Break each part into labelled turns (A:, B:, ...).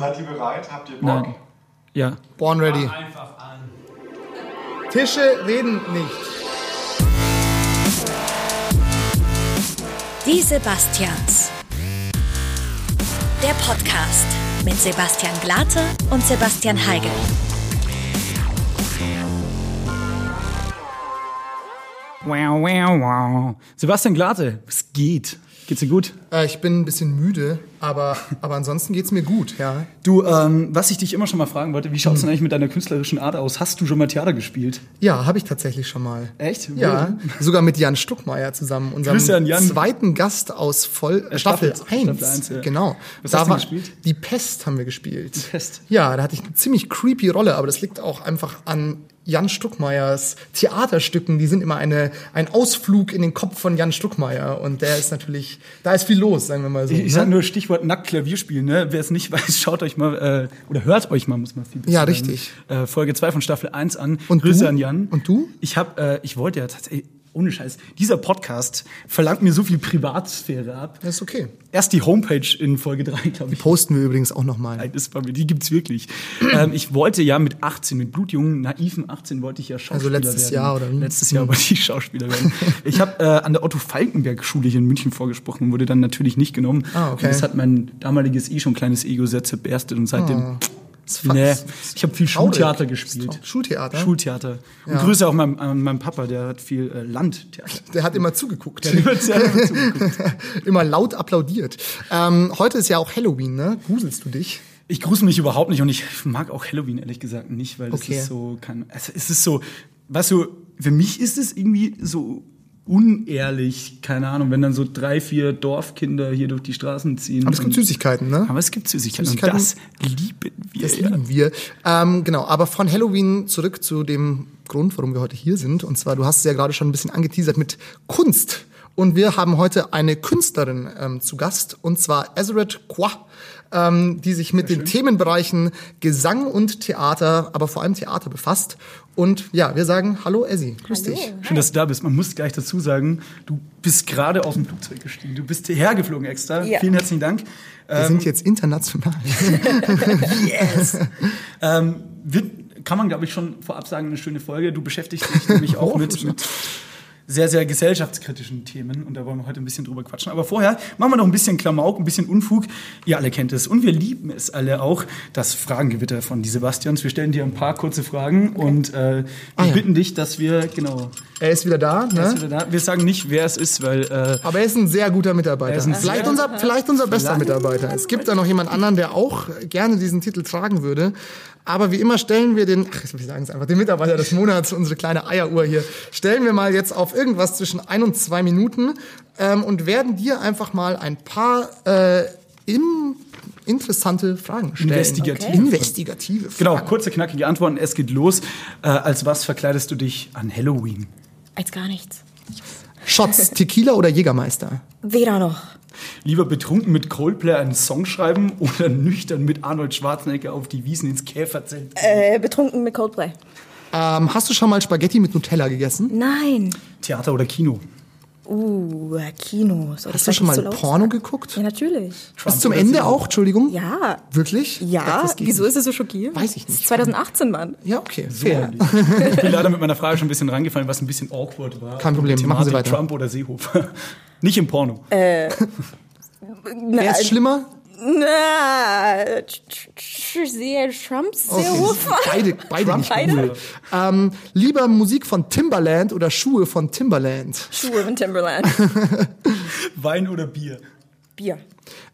A: Seid ihr bereit? Habt ihr Bock?
B: Nein. Ja.
C: Born ready.
A: Einfach an.
C: Tische reden nicht.
D: Die Sebastians. Der Podcast mit Sebastian Glate und Sebastian Heigel.
B: Wow, wow, wow. Sebastian Glate, was geht? Geht's dir gut?
C: Äh, ich bin ein bisschen müde, aber, aber ansonsten geht's mir gut, ja.
B: Du, ähm, was ich dich immer schon mal fragen wollte, wie schaut's denn eigentlich mit deiner künstlerischen Art aus? Hast du schon mal Theater gespielt?
C: Ja, habe ich tatsächlich schon mal.
B: Echt?
C: Ja, sogar mit Jan Stuckmeier zusammen, unserem zweiten Gast aus Voll
B: Äh,
C: Staffel,
B: Staffel-
C: 1.
B: Staffel eins, ja.
C: Genau.
B: Was
C: da
B: hast du gespielt?
C: Die Pest haben wir gespielt. Die
B: Pest.
C: Ja, da hatte ich eine ziemlich creepy Rolle, aber das liegt auch einfach an Jan Stuckmeyers Theaterstücken. Die sind immer eine, ein Ausflug in den Kopf von Jan Stuckmeier und der ist natürlich, da ist viel los, sagen wir mal so.
B: Ich, ich
C: ne?
B: sag nur Stichwort nackt Klavier spielen, ne? Wer es nicht weiß, schaut euch mal, äh, oder hört euch mal, muss man viel besser
C: Ja,
B: sagen,
C: richtig.
B: Äh, Folge 2 von Staffel 1 an.
C: Und
B: Grüße
C: du?
B: an Jan.
C: Und du?
B: Ich hab, äh, ich wollte ja tatsächlich, ohne Scheiß, dieser Podcast verlangt mir so viel Privatsphäre ab.
C: Das ist okay.
B: Erst die Homepage in Folge 3, glaube ich.
C: Posten wir übrigens auch nochmal.
B: Nein, das war mir, die gibt's wirklich. ähm, ich wollte ja mit 18, mit blutjungen, naiven 18 wollte ich ja Schauspieler
C: Also letztes
B: werden.
C: Jahr, oder wie?
B: Letztes Jahr wollte ich Schauspieler werden. Ich habe äh, an der Otto-Falkenberg-Schule hier in München vorgesprochen und wurde dann natürlich nicht genommen.
C: Ah, okay.
B: Und das hat mein damaliges eh schon kleines Ego sehr zerberstet und seitdem,
C: Das
B: nee, ich habe viel
C: traurig.
B: Schultheater
C: Das
B: gespielt.
C: Schultheater?
B: Schultheater. Und
C: Ja.
B: Grüße auch meinem, an Papa, der hat viel äh, Landtheater.
C: Der hat immer zugeguckt.
B: Der hat immer zugeguckt.
C: immer laut applaudiert. Ähm, heute ist ja auch Halloween, ne? Gruselst du dich?
B: Ich grusel mich überhaupt nicht und ich mag auch Halloween ehrlich gesagt nicht, weil das
C: Okay.
B: ist so kein. Es ist so, weißt du, für mich ist es irgendwie so unehrlich, keine Ahnung, wenn dann so drei, vier Dorfkinder hier durch die Straßen ziehen.
C: Aber es gibt Süßigkeiten, ne?
B: Aber es gibt Süßigkeiten,
C: Süßigkeiten-
B: und das lieben wir.
C: Das
B: ja.
C: lieben wir. Ähm, genau, aber von Halloween zurück zu dem Grund, warum wir heute hier sind. Und zwar, du hast es ja gerade schon ein bisschen angeteasert mit Kunst. Und wir haben heute eine Künstlerin ähm, zu Gast, und zwar Ezeret Kwa, ähm, die sich mit den Themenbereichen Gesang und Theater, aber vor allem Theater befasst. Und ja, wir sagen Hallo Ezzy, grüß dich.
B: Schön, dass du da bist. Man muss gleich dazu sagen, du bist gerade aus dem Flugzeug gestiegen. Du bist hierher geflogen extra.
E: Ja.
B: Vielen herzlichen Dank.
C: Wir sind jetzt international.
B: Yes. ähm, wird, kann man, glaube ich, schon vorab sagen, eine schöne Folge. Du beschäftigst dich nämlich auch
C: Oh,
B: mit, mit sehr, sehr gesellschaftskritischen Themen und da wollen wir heute ein bisschen drüber quatschen. Aber vorher machen wir noch ein bisschen Klamauk, ein bisschen Unfug. Ihr alle kennt es und wir lieben es alle auch, das Fragengewitter von die Sebastians. Wir stellen dir ein paar kurze Fragen und äh, wir
C: Ah, ja.
B: bitten dich, dass wir, genau,
C: Er ist wieder da,
B: er ist
C: ne?
B: wieder da. wir sagen nicht, wer es ist, weil äh,
C: Aber er ist ein sehr guter Mitarbeiter.
B: Er
C: vielleicht, unser, vielleicht unser bester
B: Vielleicht.
C: Mitarbeiter. Es gibt da noch jemand anderen, der auch gerne diesen Titel tragen würde. Aber wie immer stellen wir den, ach, wir sagen es einfach, den Mitarbeiter des Monats, unsere kleine Eieruhr hier, stellen wir mal jetzt auf irgendwas zwischen ein und zwei Minuten ähm, und werden dir einfach mal ein paar äh, im, interessante Fragen stellen.
B: Investigative
C: Investigative Fragen.
B: genau, kurze, knackige Antworten. Es geht los. Äh, als was verkleidest du dich an Halloween?
E: Als gar nichts.
C: Shots, Tequila oder Jägermeister?
E: Weder noch.
B: Lieber betrunken mit Coldplay einen Song schreiben oder nüchtern mit Arnold Schwarzenegger auf die Wiesen ins Käferzelt?
E: Äh, betrunken mit Coldplay.
C: Ähm, hast du schon mal Spaghetti mit Nutella gegessen?
E: Nein.
B: Theater oder Kino?
E: Uh, Kino. Soll
C: Hast du schon mal
E: so
C: Porno
E: sagen?
C: geguckt?
E: Ja, natürlich.
C: Bis zum Ende auch, Entschuldigung?
E: Ja.
C: Wirklich?
E: Ja,
C: geht
E: wieso
C: nicht.
E: ist es so schockierend?
C: Weiß ich nicht.
E: ist 2018, Mann.
C: Ja, okay, fair.
B: Ich bin leider mit meiner Frage schon ein bisschen reingefallen, was ein bisschen awkward war.
C: Kein Problem, machen Sie weiter.
B: Trump oder Seehofer. Nicht im Porno.
C: Wer ist schlimmer?
E: Na, sehr Trump, sehr
C: Okay. Beide, beide nicht
E: Beide?
C: cool. Ähm, lieber Musik von Timbaland oder Schuhe von Timbaland?
E: Schuhe von Timberland.
B: Wein oder Bier?
E: Bier.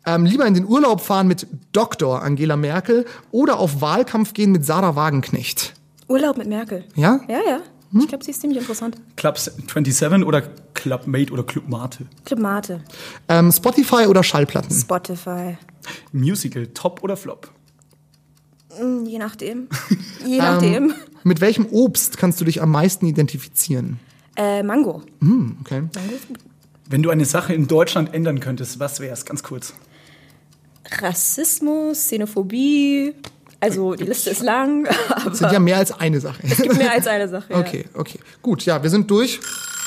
C: Ähm, lieber in den Urlaub fahren mit Dr. Angela Merkel oder auf Wahlkampf gehen mit Sarah Wagenknecht?
E: Urlaub mit Merkel.
C: Ja?
E: Ja, ja.
C: Hm?
E: Ich glaube, sie ist ziemlich interessant.
B: Club 27 oder Club Mate oder Club Mate?
E: Club Mate.
C: Ähm, Spotify oder Schallplatten?
E: Spotify.
B: Musical, Top oder Flop?
E: Hm, Je nachdem. Je nachdem.
C: Mit welchem Obst kannst du dich am meisten identifizieren?
E: Äh, Mango.
C: Okay.
E: Mango ist gut.
B: Wenn du eine Sache in Deutschland ändern könntest, was wäre es? Ganz kurz.
E: Rassismus, Xenophobie. Also die Liste ist lang, aber
C: Sind ja mehr als eine Sache.
E: es gibt mehr als eine Sache. ja.
C: Okay, okay. Gut, ja, wir sind durch.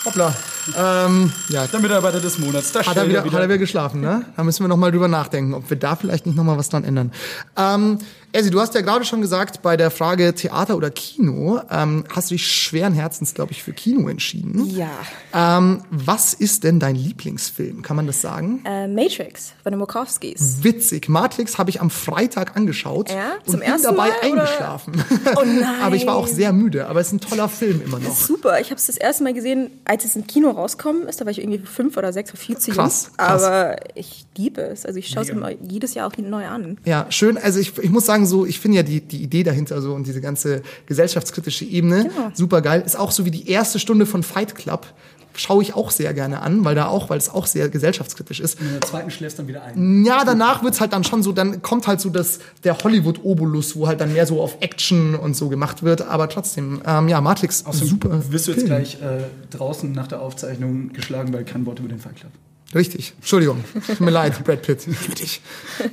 C: Hoppla. Ähm, ja,
B: Der Mitarbeiter des Monats. Da
C: Hat er,
B: stellt
C: wieder, hat er wieder geschlafen, ne? Da müssen wir noch mal drüber nachdenken, ob wir da vielleicht nicht noch mal was dran ändern. Ähm, Elsie, du hast ja gerade schon gesagt, bei der Frage Theater oder Kino, ähm, hast du dich schweren Herzens, glaube ich, für Kino entschieden.
E: Ja.
C: Ähm, was ist denn dein Lieblingsfilm? Kann man das sagen?
E: Äh, Matrix von den Wachowskis.
C: Witzig. Matrix habe ich am Freitag angeschaut
E: Ja?
C: und
E: Zum
C: bin
E: ersten
C: dabei
E: Mal,
C: eingeschlafen.
E: Oh nein.
C: aber ich war auch sehr müde. Aber es ist ein toller Film immer noch.
E: Super, ich habe es das erste Mal gesehen, als es im Kino rauskommen ist. Da war ich irgendwie fünf oder sechs oder viel zu jung.
C: Krass, krass.
E: Aber ich liebe es. Also ich schaue es immer jedes Jahr auch neu an.
C: Ja, schön. Also ich, ich muss sagen, so ich finde ja die, die Idee dahinter so und diese ganze gesellschaftskritische Ebene
E: Genau.
C: super geil. Ist auch so wie die erste Stunde von Fight Club. Schaue ich auch sehr gerne an, weil da auch, weil es auch sehr gesellschaftskritisch ist.
B: In der zweiten schläfst dann wieder ein.
C: Ja, danach wird's halt dann schon so, dann kommt halt so das, der Hollywood-Obolus, wo halt dann mehr so auf Action und so gemacht wird, aber trotzdem, ähm, ja, Matrix,
B: Außerdem
C: super.
B: wirst du jetzt
C: Film.
B: gleich äh, draußen nach der Aufzeichnung geschlagen, weil kein Wort über den Fight Club.
C: Richtig. Entschuldigung. Tut mir leid, Brad Pitt. Ich liebe dich.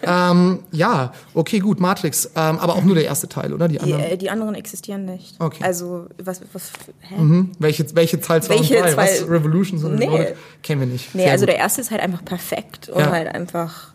C: Ähm, ja, okay, gut, Matrix. Ähm, aber auch nur der erste Teil, oder? Die
E: Die,
C: anderen.
E: äh, die anderen existieren nicht.
C: Okay.
E: Also, was, was, hä?
C: welche, welche Teil 2 und
E: Welche
C: 3?
E: zwei-
C: Was? Revolutions und
E: Nee.
C: Kennen wir nicht.
E: Nee,
C: Sehr
E: also
C: gut.
E: der erste ist halt einfach perfekt und
C: Ja.
E: halt einfach.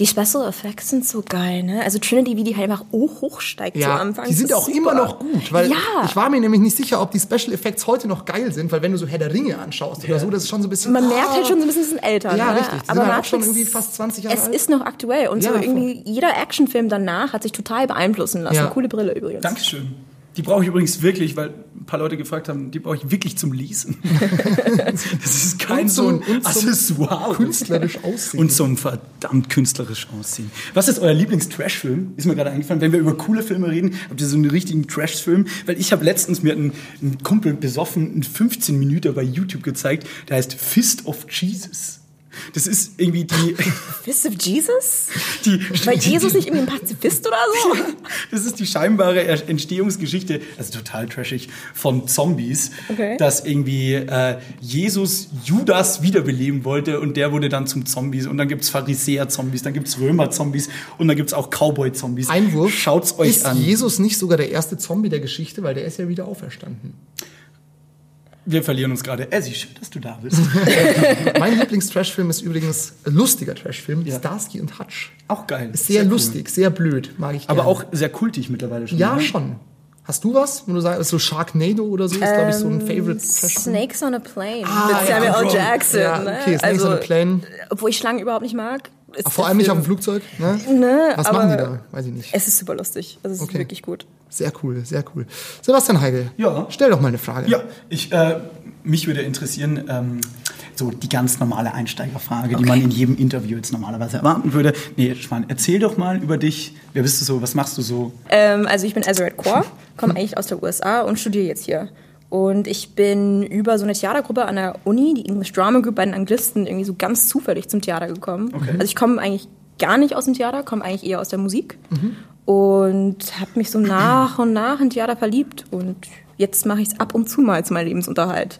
E: Die Special Effects sind so geil, ne? Also Trinity, wie die halt einfach hoch, hochsteigt zu
C: ja,
E: Anfang.
C: die sind auch
E: super.
C: immer noch gut, weil
E: Ja.
C: ich war mir nämlich nicht sicher, ob die Special Effects heute noch geil sind, weil wenn du so Herr der Ringe anschaust oder so, das ist schon so ein bisschen.
E: Man merkt
C: ah,
E: halt schon so ein bisschen, sie sind älter.
C: Ja,
E: ne?
C: richtig. Die
E: Aber
C: sind halt auch schon irgendwie fast 20 Jahre
E: es
C: alt.
E: ist noch aktuell und
C: Ja,
E: so
C: voll.
E: irgendwie jeder Actionfilm danach hat sich total beeinflussen lassen.
C: Ja.
E: Coole Brille übrigens.
B: Dankeschön. Die brauche ich übrigens wirklich, weil ein paar Leute gefragt haben, die brauche ich wirklich zum Lesen. das ist kein
C: Und
B: so
C: zum-
B: ein
C: zum
B: Accessoire.
C: künstlerisch aussehen.
B: Und zum verdammt künstlerisch aussehen. Was ist euer Lieblings-Trash-Film? Ist mir gerade eingefallen, wenn wir über coole Filme reden, habt ihr so einen richtigen Trash-Film? Weil ich habe letztens mir einen, einen Kumpel besoffen einen 15 Minuten bei YouTube gezeigt, der heißt Fist of Jesus. Das ist irgendwie die,
E: Fist of Jesus?
B: die
E: War
B: die,
E: Jesus
B: die,
E: nicht irgendwie ein Pazifist oder so?
B: Das ist die scheinbare Entstehungsgeschichte, also total trashig, von Zombies,
E: Okay.
B: dass irgendwie äh, Jesus Judas wiederbeleben wollte und der wurde dann zum Zombies und dann gibt's Pharisäer-Zombies, dann gibt's Römer-Zombies und dann gibt's auch Cowboy-Zombies.
C: Einwurf.
B: Schaut's euch
C: ist
B: an.
C: Jesus nicht sogar der erste Zombie der Geschichte, weil der ist ja wieder auferstanden.
B: Wir verlieren uns gerade. Essi, schön, dass du da bist.
C: mein Lieblings-Trashfilm ist übrigens ein lustiger Trashfilm, Starsky und Hutch.
B: auch geil.
C: Ist sehr,
B: cool.
C: lustig, sehr blöd, mag ich
B: Aber
C: gerne.
B: auch sehr kultig mittlerweile schon.
C: Ja,
B: ne?
C: schon. Hast du was? Wenn du sagst, so Sharknado oder so, ist, glaube ich, so ein Favorite Trashfilm.
E: Snakes on a Plane
C: Ah,
E: mit
C: ja,
E: Samuel L. Jackson.
C: Ja,
E: ne?
C: okay, Snakes
E: also,
C: on a Plane.
E: Obwohl ich Schlangen überhaupt nicht mag. Ist
C: Vor allem nicht auf dem Flugzeug, ne?
E: Ne,
C: Was
E: aber
C: machen die da? Weiß ich nicht.
E: Es ist super lustig. Also es
C: Okay.
E: ist wirklich gut.
C: Sehr cool, sehr cool. Sebastian Heigel,
B: Ja.
C: stell doch mal eine Frage.
B: Ja, ich, äh, mich würde interessieren, ähm, so die ganz normale Einsteigerfrage, die man in jedem Interview jetzt normalerweise erwarten würde. Nee, Schwan, erzähl doch mal über dich. Wer bist du so? Was machst du so?
E: Ähm, also ich bin Ezeret Kaur, komme eigentlich aus der USA und studiere jetzt hier. Und ich bin über so eine Theatergruppe an der Uni, die English Drama Group bei den Anglisten, irgendwie so ganz zufällig zum Theater gekommen.
B: Okay.
E: Also ich komme eigentlich gar nicht aus dem Theater, komme eigentlich eher aus der Musik. Und habe mich so nach und nach in Theater verliebt. Und jetzt mache ich es ab und zu mal zu meinem Lebensunterhalt.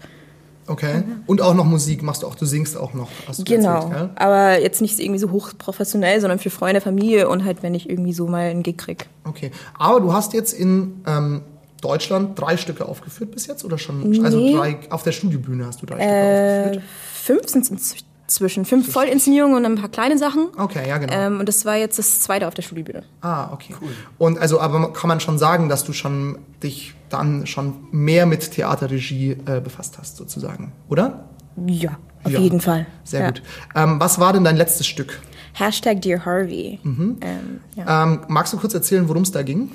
C: Okay. Und auch noch Musik machst du auch, du singst auch noch. Hast du
E: Genau.
C: Erzählt, gell?
E: Aber jetzt nicht irgendwie so hochprofessionell, sondern für Freunde, Familie und halt, wenn ich irgendwie so mal einen Gig krieg.
C: Okay. Aber du hast jetzt in ähm, Deutschland drei Stücke aufgeführt bis jetzt oder schon? Also
E: Nee.
C: drei, auf der Studiobühne hast du drei Stücke
E: Äh,
C: aufgeführt.
E: fünf sind es inzwischen. Fünf Vollinszenierungen und ein paar kleine Sachen.
C: Okay, ja, genau.
E: Ähm, und das war jetzt das zweite auf der Studiobühne.
C: Ah, okay. Und also, aber kann man schon sagen, dass du schon dich dann schon mehr mit Theaterregie äh, befasst hast, sozusagen, oder?
E: Ja, auf
C: Ja.
E: jeden Fall.
C: Sehr
E: ja.
C: gut. Ähm, was war denn dein letztes Stück?
E: Hashtag Dear Harvey.
C: Mhm.
E: Ähm, ja.
C: Ähm, magst du kurz erzählen, worum es da ging?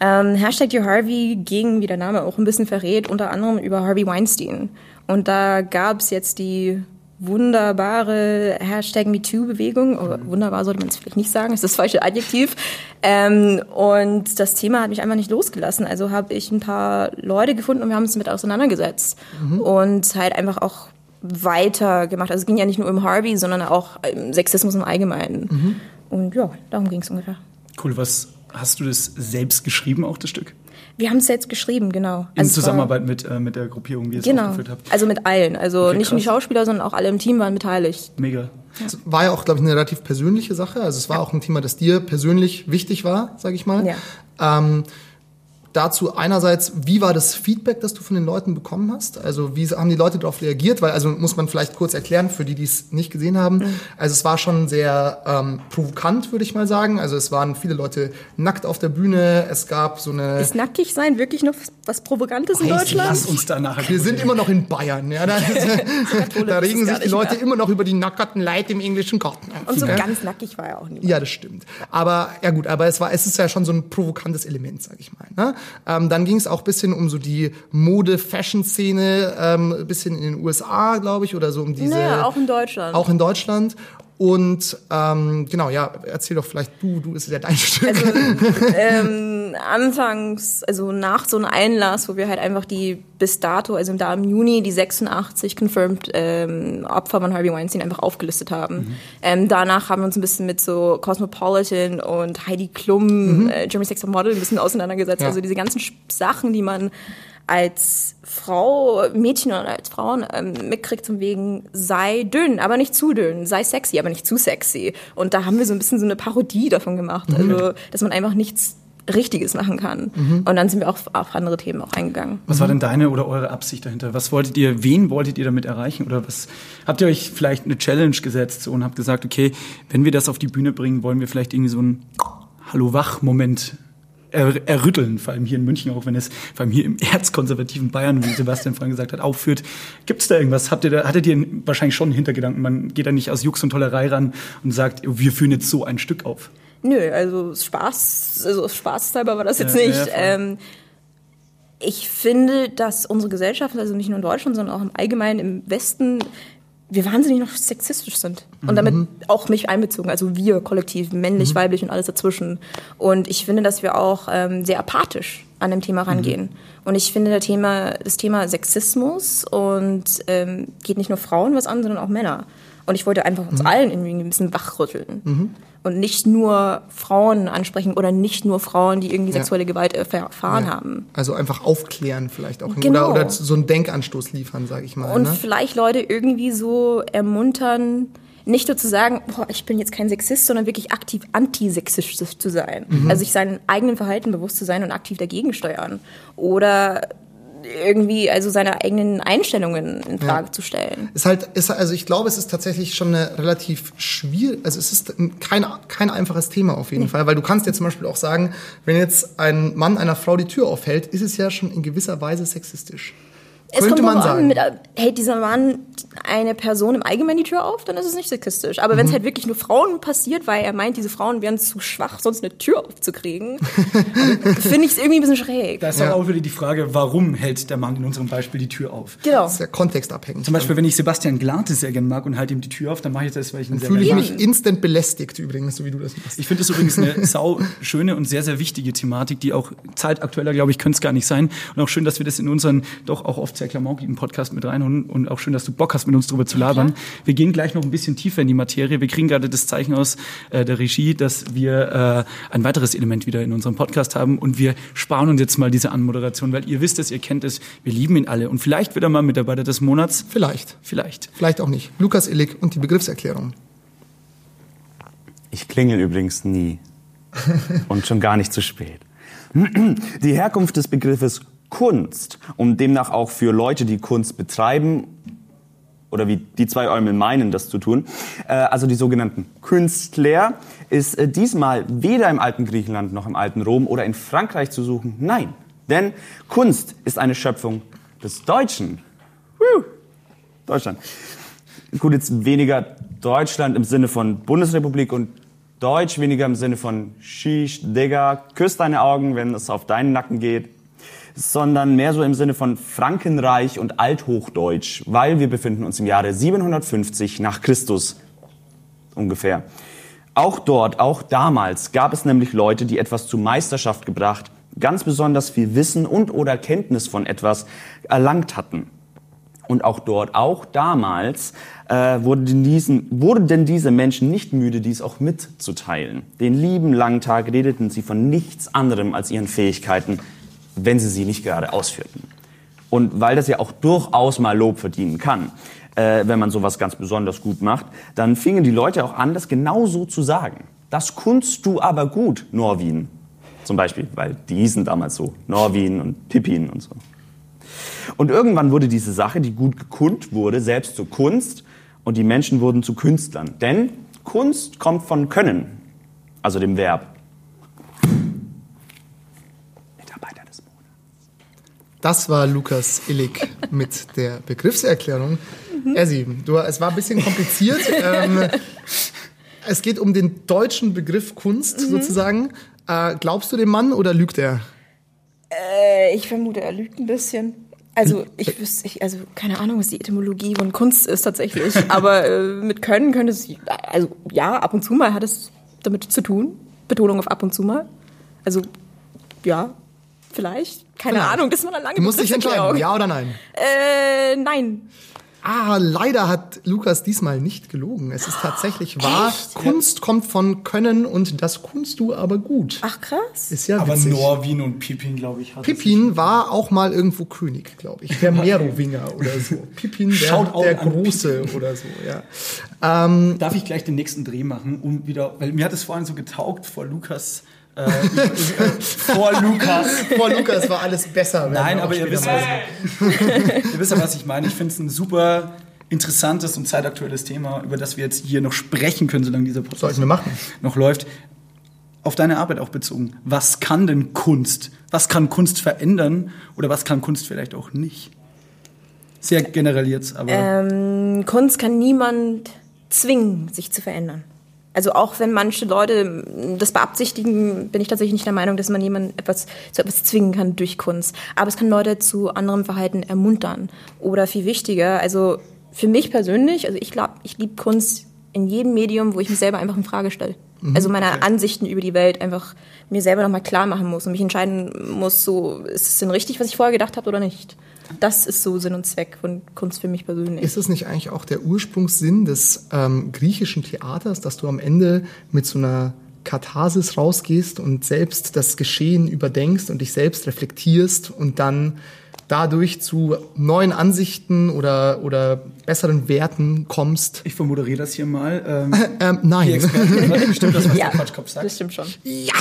E: Ähm, Hashtag Dear Harvey ging, wie der Name auch ein bisschen verrät, unter anderem über Harvey Weinstein. Und da gab es jetzt die wunderbare Hashtag MeToo-Bewegung. Oder wunderbar sollte man es vielleicht nicht sagen, ist das falsche Adjektiv. Ähm, und das Thema hat mich einfach nicht losgelassen. Also habe ich ein paar Leute gefunden und wir haben uns damit auseinandergesetzt. Und halt einfach auch weiter gemacht. Also es ging ja nicht nur um Harvey, sondern auch um Sexismus im Allgemeinen. Und ja, darum ging es ungefähr.
B: Cool, was hast du das selbst geschrieben, auch das Stück?
E: Wir haben es jetzt geschrieben, genau.
B: In
E: Also es war-
B: Zusammenarbeit mit, äh, mit der Gruppierung, wie ihr es
E: Genau.
B: aufgeführt habt.
E: Also mit allen. Also
B: Okay,
E: nicht nur die. Schauspieler, sondern auch alle im Team waren beteiligt.
B: Mega.
C: Es war ja auch, glaube ich, eine relativ persönliche Sache. Also es war auch ein Thema, das dir persönlich wichtig war, sage ich mal.
E: Ja.
C: Ähm, dazu einerseits, wie war das Feedback, das du von den Leuten bekommen hast? Also wie haben die Leute darauf reagiert? Weil, also muss man vielleicht kurz erklären, für die, die es nicht gesehen haben. Mhm. Also es war schon sehr ähm, provokant, würde ich mal sagen. Also es waren viele Leute nackt auf der Bühne. Es gab so eine...
E: Ist nackig sein wirklich noch was Provokantes in Deutschland?
B: Lass uns da nachher
C: Wir sind immer noch in Bayern. Ja, da, da regen sich die Leute mehr. immer noch über die nackerten Leid im englischen Garten.
E: Und so ja. ganz nackig war er auch nie.
C: Ja, das stimmt. Aber ja gut, aber es war, es ist ja schon so ein provokantes Element, sag ich mal. Ne? Ähm, dann ging es auch bisschen um so die Mode-Fashion-Szene, ähm, bisschen in den USA, glaube ich, oder so um diese.
E: Naja, auch in Deutschland.
C: Auch in Deutschland. Und ähm, genau, ja, erzähl doch vielleicht du, du ist ja dein Stück.
E: Also, ähm, anfangs, also nach so einem Einlass, wo wir halt einfach die bis dato, also da im Juni, die 86 confirmed ähm, Opfer von Harvey Weinstein einfach aufgelistet haben. Mhm. Ähm, danach haben wir uns ein bisschen mit so Cosmopolitan und Heidi Klum, mhm. äh, Jeremy Sex Model ein bisschen auseinandergesetzt. Ja. Also diese ganzen Sachen, die man als Frau, Mädchen oder als Frauen ähm, mitkriegt zum wegen, sei dünn, aber nicht zu dünn, sei sexy, aber nicht zu sexy. Und da haben wir so ein bisschen so eine Parodie davon gemacht, mhm. also dass man einfach nichts Richtiges machen kann. Mhm. Und dann sind wir auch auf andere Themen auch eingegangen.
B: Was war denn deine oder eure Absicht dahinter? Was wolltet ihr, wen wolltet ihr damit erreichen? Oder was habt ihr euch vielleicht eine Challenge gesetzt und habt gesagt, okay, wenn wir das auf die Bühne bringen, wollen wir vielleicht irgendwie so einen Hallo-Wach-Moment er, errütteln, vor allem hier in München, auch wenn es vor allem hier im erzkonservativen Bayern, wie Sebastian vorhin gesagt hat, aufführt. Gibt es da irgendwas? Habt ihr da, hattet ihr wahrscheinlich schon einen Hintergedanken? Man geht da nicht aus Jux und Tollerei ran und sagt, wir führen jetzt so ein Stück auf.
E: Nö, also Spaß, also Spaßhalber war das jetzt ja, nicht. Ja, ähm, ich finde, dass unsere Gesellschaft, also nicht nur in Deutschland, sondern auch im Allgemeinen im Westen, wir wahnsinnig noch sexistisch sind. Und damit mhm. auch mich einbezogen, also wir kollektiv, männlich, mhm. weiblich und alles dazwischen. Und ich finde, dass wir auch ähm, sehr apathisch an dem Thema rangehen. Mhm. Und ich finde, der Thema, das Thema Sexismus und ähm, geht nicht nur Frauen was an, sondern auch Männer. Und ich wollte einfach uns mhm. allen irgendwie ein bisschen wachrütteln. Mhm und nicht nur Frauen ansprechen oder nicht nur Frauen, die irgendwie sexuelle ja. Gewalt erfahren ja. haben.
C: Also einfach aufklären vielleicht auch genau. oder, oder so einen Denkanstoß liefern, sage ich mal.
E: Und
C: ne?
E: vielleicht Leute irgendwie so ermuntern, nicht nur zu sagen, boah, ich bin jetzt kein Sexist, sondern wirklich aktiv antisexistisch zu sein. Mhm. Also sich seinen eigenen Verhalten bewusst zu sein und aktiv dagegen steuern. Oder irgendwie also seine eigenen Einstellungen in Frage ja. zu stellen.
C: Ist halt, ist, also ich glaube, es ist tatsächlich schon eine relativ schwierig, also es ist kein, kein einfaches Thema auf jeden nee. Fall, weil du kannst ja zum Beispiel auch sagen, wenn jetzt ein Mann einer Frau die Tür aufhält, ist es ja schon in gewisser Weise sexistisch.
E: Es Könnte man sagen. An, mit, hält dieser Mann eine Person im Allgemeinen die Tür auf, dann ist es nicht sexistisch. Aber mhm. wenn es halt wirklich nur Frauen passiert, weil er meint, diese Frauen wären zu schwach, sonst eine Tür aufzukriegen, finde ich es irgendwie ein bisschen schräg.
B: Da ist ja. auch wieder die Frage, warum hält der Mann in unserem Beispiel die Tür auf?
C: Genau. Das ist ja kontextabhängig.
B: Zum Beispiel, wenn ich Sebastian Glate sehr gerne mag und halte ihm die Tür auf, dann mache ich das, weil ich ihn
C: dann sehr fühle ich mich instant belästigt übrigens, so wie du das
B: machst. Ich finde das übrigens eine sau schöne und sehr, sehr wichtige Thematik, die auch zeitaktueller, glaube ich, könnte es gar nicht sein. Und auch schön, dass wir das in unseren doch auch oft sehr klamaukigen Podcast Podcast mit rein und, und auch schön, dass du Bock hast, mit uns drüber zu labern. Ja, wir gehen gleich noch ein bisschen tiefer in die Materie. Wir kriegen gerade das Zeichen aus äh, der Regie, dass wir äh, ein weiteres Element wieder in unserem Podcast haben und wir sparen uns jetzt mal diese Anmoderation, weil ihr wisst es, ihr kennt es, wir lieben ihn alle und vielleicht wird er mal Mitarbeiter des Monats.
C: Vielleicht.
B: Vielleicht.
C: Vielleicht auch nicht. Lukas Illig und die Begriffserklärung.
A: Ich klingel übrigens nie. und schon gar nicht zu spät. Die Herkunft des Begriffes Kunst und demnach auch für Leute, die Kunst betreiben oder wie die zwei Eumel meinen, das zu tun, äh, also die sogenannten Künstler, ist äh, diesmal weder im alten Griechenland noch im alten Rom oder in Frankreich zu suchen. Nein, denn Kunst ist eine Schöpfung des Deutschen. Woo. Deutschland. Gut, jetzt weniger Deutschland im Sinne von Bundesrepublik und Deutsch weniger im Sinne von Shish, Digga, küss deine Augen, wenn es auf deinen Nacken geht sondern mehr so im Sinne von Frankenreich und Althochdeutsch, weil wir befinden uns im Jahre 750 nach Christus ungefähr. Auch dort, auch damals gab es nämlich Leute, die etwas zur Meisterschaft gebracht, ganz besonders viel Wissen und oder Kenntnis von etwas erlangt hatten. Und auch dort, auch damals, äh, wurden, diesen, wurden diese Menschen nicht müde, dies auch mitzuteilen. Den lieben langen Tag redeten sie von nichts anderem als ihren Fähigkeiten, wenn sie sie nicht gerade ausführten. Und weil das ja auch durchaus mal Lob verdienen kann, äh, wenn man sowas ganz besonders gut macht, dann fingen die Leute auch an, das genau so zu sagen. Das kunst du aber gut, Norwin. Zum Beispiel, weil die hießen damals so Norwin und Pippin und so. Und irgendwann wurde diese Sache, die gut gekundet wurde, selbst zur Kunst und die Menschen wurden zu Künstlern. Denn Kunst kommt von Können, also dem Verb. Mitarbeiter des Monats.
C: Das war Lukas Illig mit der Begriffserklärung. Essi, du, es war ein bisschen kompliziert. ähm, es geht um den deutschen Begriff Kunst sozusagen. Äh, glaubst du dem Mann oder lügt er?
E: Äh, ich vermute, er lügt ein bisschen. Also ich wüsste, ich, also keine Ahnung, was die Etymologie von Kunst ist tatsächlich. Aber äh, mit Können könnte es, also ja, ab und zu mal hat es damit zu tun. Betonung auf ab und zu mal. Also ja, vielleicht. Keine
C: Vielleicht.
E: Ahnung, das war eine lange
C: Du musst dich entscheiden, ja oder nein?
E: Äh, nein.
C: Ah, leider hat Lukas diesmal nicht gelogen. Es ist tatsächlich wahr. Kunst kommt von Können und das kunst du aber gut.
E: Ach krass.
C: Ist ja
B: Aber
C: witzig.
B: Norwin und Pippin, glaube ich, hat es
C: Pippin war auch mal irgendwo König, glaube ich. Der Merowinger oder so. Pippin, der, der Große oder so, ja. Ähm,
B: Darf ich gleich den nächsten Dreh machen, um wieder, weil mir hat es vorhin so getaugt vor Lukas, äh, vor Lukas.
C: vor Lukas war alles besser.
B: Nein, aber ihr wisst, was, ihr wisst ja, was ich meine. Ich finde es ein super interessantes und zeitaktuelles Thema, über das wir jetzt hier noch sprechen können, solange dieser Prozess
C: Sollten wir machen.
B: noch läuft. Auf deine Arbeit auch bezogen. Was kann denn Kunst? Was kann Kunst verändern oder was kann Kunst vielleicht auch nicht? Sehr generell jetzt, aber
E: Ähm, Kunst kann niemand zwingen, sich zu verändern. Also auch wenn manche Leute das beabsichtigen, bin ich tatsächlich nicht der Meinung, dass man jemanden etwas zu etwas zwingen kann durch Kunst. Aber es kann Leute zu anderem Verhalten ermuntern. Oder viel wichtiger, also für mich persönlich, also ich glaube, ich liebe Kunst in jedem Medium, wo ich mich selber einfach in Frage stelle. Also meine Ansichten über die Welt einfach mir selber nochmal klar machen muss und mich entscheiden muss, so, ist es denn richtig, was ich vorher gedacht habe oder nicht? Das ist so Sinn und Zweck von Kunst für mich persönlich.
C: Ist es nicht eigentlich auch der Ursprungssinn des ähm, griechischen Theaters, dass du amEnde mit so einer Katharsis rausgehst und selbst das Geschehen überdenkst und dich selbst reflektierst und dann dadurch zu neuen Ansichten oder, oder besseren Werten kommst?
B: ich vermoderiere das hier mal. Ähm,
C: Ähm,
B: die
C: nein.
B: Expertin, was bestimmt das, was
E: Ja,
B: der Quatschkopf sagt.
E: das stimmt schon.
C: ja,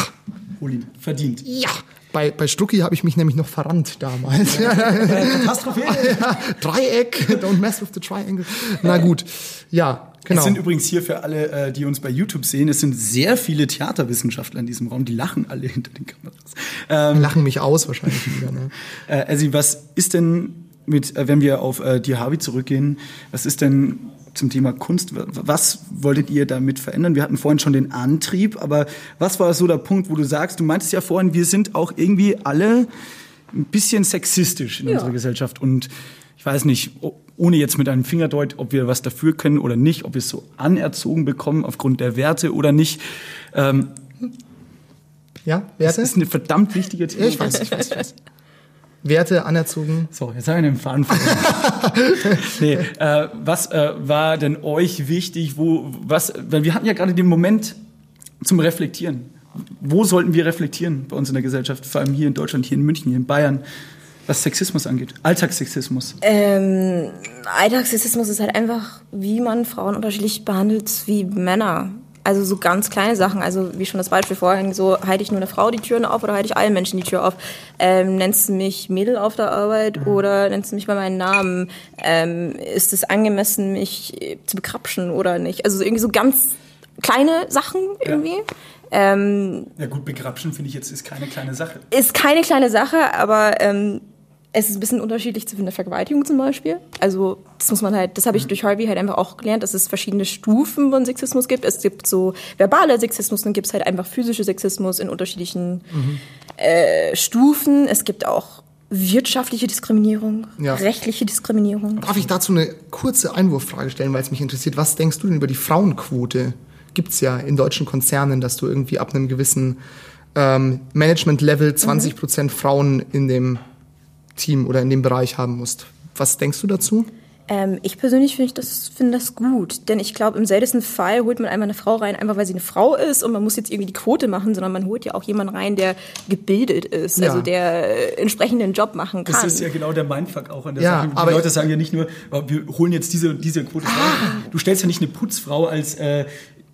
B: Hol ihn. Verdient.
C: ja. Bei, bei Stucki habe ich mich nämlich noch verrannt damals.
B: Katastrophe.
C: Ja, Dreieck, don't mess with the triangle. Na gut, ja, genau.
B: Es sind übrigens hier für alle, äh, die uns bei YouTube sehen, es sind sehr viele Theaterwissenschaftler in diesem Raum, die lachen alle hinter den Kameras. Ähm,
C: lachen mich aus wahrscheinlich wieder. Ne?
B: äh, also was ist denn mit, äh, wenn wir auf äh, die Harvey zurückgehen, was ist denn zum Thema Kunst, wa- was wolltet ihr damit verändern? Wir hatten vorhin schon den Antrieb, aber was war so der Punkt, wo du sagst, du meintest ja vorhin, wir sind auch irgendwie alle ein bisschen sexistisch in
E: Ja.
B: unserer Gesellschaft und ich weiß nicht, ohne jetzt mit einem Fingerdeut, ob wir was dafür können oder nicht, ob wir es so anerzogen bekommen aufgrund der Werte oder nicht. Ähm,
C: Ja,
B: das
C: Werte?
B: ist eine verdammt wichtige Thema.
C: Ich weiß, ich weiß, ich weiß. Werte anerzogen.
B: So, jetzt habe ich den Faden verloren. nee, äh, was äh, war denn euch wichtig? Wo, was, weil wir hatten ja gerade den Moment zum Reflektieren. Wo sollten wir reflektieren bei uns in der Gesellschaft? Vor allem hier in Deutschland, hier in München, hier in Bayern, was Sexismus angeht. Alltagssexismus.
E: Ähm, Alltagssexismus ist halt einfach, wie man Frauen unterschiedlich behandelt wie Männer. Also so ganz kleine Sachen. Also wie schon das Beispiel vorhin, so halte ich nur eine Frau die Türen auf oder halte ich allen Menschen die Tür auf? Ähm, nennst du mich Mädel auf der Arbeit oder nennst du mich bei meinem Namen? Ähm, ist es angemessen, mich äh, zu bekrapschen oder nicht? Also so irgendwie so ganz kleine Sachen irgendwie. Ähm,
B: Ja gut, begrapschen finde ich jetzt ist keine kleine Sache.
E: ist keine kleine Sache, aber ähm, es ist ein bisschen unterschiedlich zu einer Vergewaltigung zum Beispiel. Also das muss man halt, das habe ich durch Harvey halt einfach auch gelernt, dass es verschiedene Stufen von Sexismus gibt. Es gibt so verbale Sexismus, dann gibt es halt einfach physische Sexismus in unterschiedlichen äh, Stufen. Es gibt auch wirtschaftliche Diskriminierung,
C: Ja.
E: rechtliche Diskriminierung.
C: Darf ich dazu eine kurze Einwurffrage stellen, weil es mich interessiert? Was denkst du denn über die Frauenquote? Gibt's ja in deutschen Konzernen, dass du irgendwie ab einem gewissen ähm, Management-Level 20 Prozent Frauen in dem Team oder in dem Bereich haben musst. Was denkst du dazu?
E: Ähm, ich persönlich finde das, find das gut, denn ich glaube, im seltensten Fall holt man einmal eine Frau rein, einfach weil sie eine Frau ist und man muss jetzt irgendwie die Quote machen, sondern man holt ja auch jemanden rein, der gebildet ist,
C: Ja.
E: also der äh, entsprechenden Job machen kann.
B: Das ist ja genau der Mindfuck auch an der
C: Ja,
B: Sache. Die
C: aber-
B: Leute sagen ja nicht nur, oh, wir holen jetzt diese, diese Quote Frauen. Du stellst ja nicht eine Putzfrau als äh,